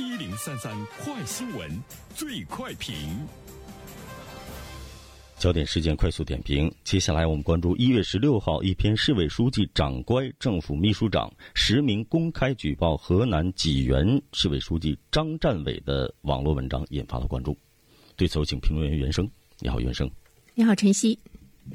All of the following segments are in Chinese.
一零三三快新闻，最快评。焦点事件快速点评。接下来我们关注一月十六号一篇市委书记长乖政府秘书长实名公开举报河南济源市委书记张占伟的网络文章，引发了关注。对此，有请评论员袁生。你好，袁生。你好，晨曦。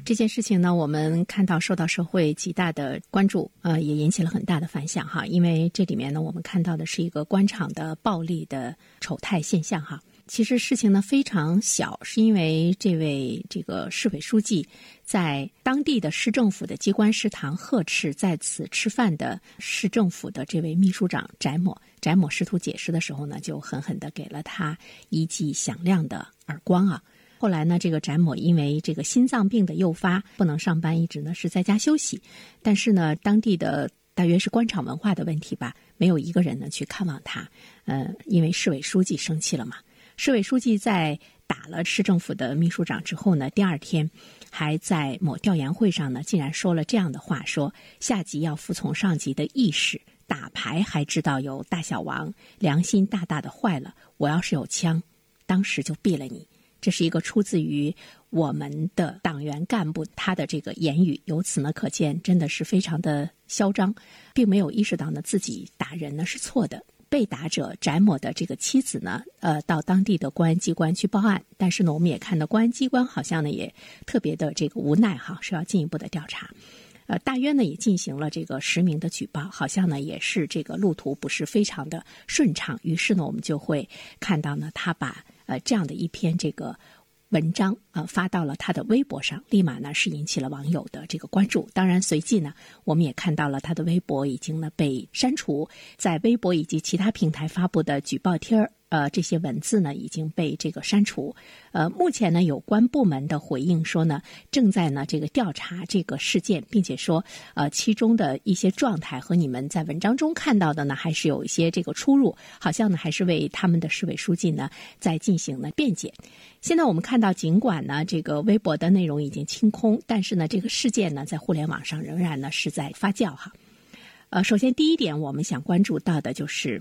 这件事情呢，我们看到受到社会极大的关注，呃，也引起了很大的反响哈。因为这里面呢，我们看到的是一个官场的暴力的丑态现象哈。其实事情呢非常小，是因为这位这个市委书记在当地的市政府的机关食堂呵斥在此吃饭的市政府的这位秘书长翟某，翟某试图解释的时候呢，就狠狠的给了他一记响亮的耳光啊。后来呢，这个翟某因为这个心脏病的诱发，不能上班，一直呢是在家休息。但是呢，当地的大约是官场文化的问题吧，没有一个人呢去看望他。呃，因为市委书记生气了嘛。市委书记在打了市政府的秘书长之后呢，第二天还在某调研会上呢，竟然说了这样的话：说下级要服从上级的意识，打牌还知道有大小王，良心大大的坏了。我要是有枪，当时就毙了你。这是一个出自于我们的党员干部他的这个言语，由此呢可见，真的是非常的嚣张，并没有意识到呢自己打人呢是错的。被打者翟某的这个妻子呢，呃，到当地的公安机关去报案，但是呢，我们也看到公安机关好像呢也特别的这个无奈哈，是要进一步的调查。呃，大约呢也进行了这个实名的举报，好像呢也是这个路途不是非常的顺畅，于是呢我们就会看到呢他把。呃，这样的一篇这个文章呃发到了他的微博上，立马呢是引起了网友的这个关注。当然，随即呢，我们也看到了他的微博已经呢被删除，在微博以及其他平台发布的举报贴儿。呃，这些文字呢已经被这个删除。呃，目前呢，有关部门的回应说呢，正在呢这个调查这个事件，并且说，呃，其中的一些状态和你们在文章中看到的呢，还是有一些这个出入，好像呢还是为他们的市委书记呢在进行呢辩解。现在我们看到，尽管呢这个微博的内容已经清空，但是呢这个事件呢在互联网上仍然呢是在发酵哈。呃，首先第一点，我们想关注到的就是。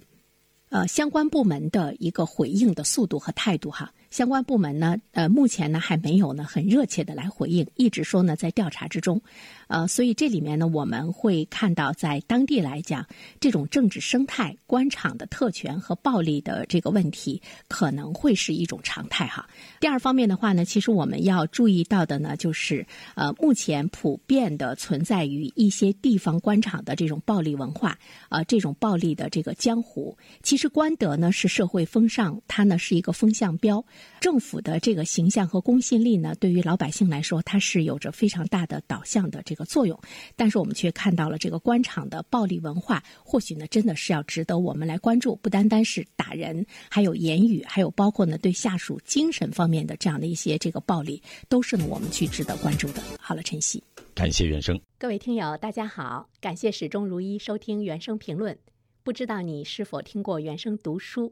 呃，相关部门的一个回应的速度和态度，哈。相关部门呢，呃，目前呢还没有呢很热切的来回应，一直说呢在调查之中，呃，所以这里面呢我们会看到，在当地来讲，这种政治生态、官场的特权和暴力的这个问题，可能会是一种常态哈。第二方面的话呢，其实我们要注意到的呢，就是呃，目前普遍的存在于一些地方官场的这种暴力文化，呃，这种暴力的这个江湖，其实官德呢是社会风尚，它呢是一个风向标。政府的这个形象和公信力呢，对于老百姓来说，它是有着非常大的导向的这个作用。但是我们却看到了这个官场的暴力文化，或许呢，真的是要值得我们来关注。不单单是打人，还有言语，还有包括呢对下属精神方面的这样的一些这个暴力，都是呢我们去值得关注的。好了，晨曦，感谢原生。各位听友，大家好，感谢始终如一收听原生评论。不知道你是否听过原生读书？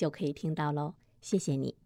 就可以听到喽，谢谢你。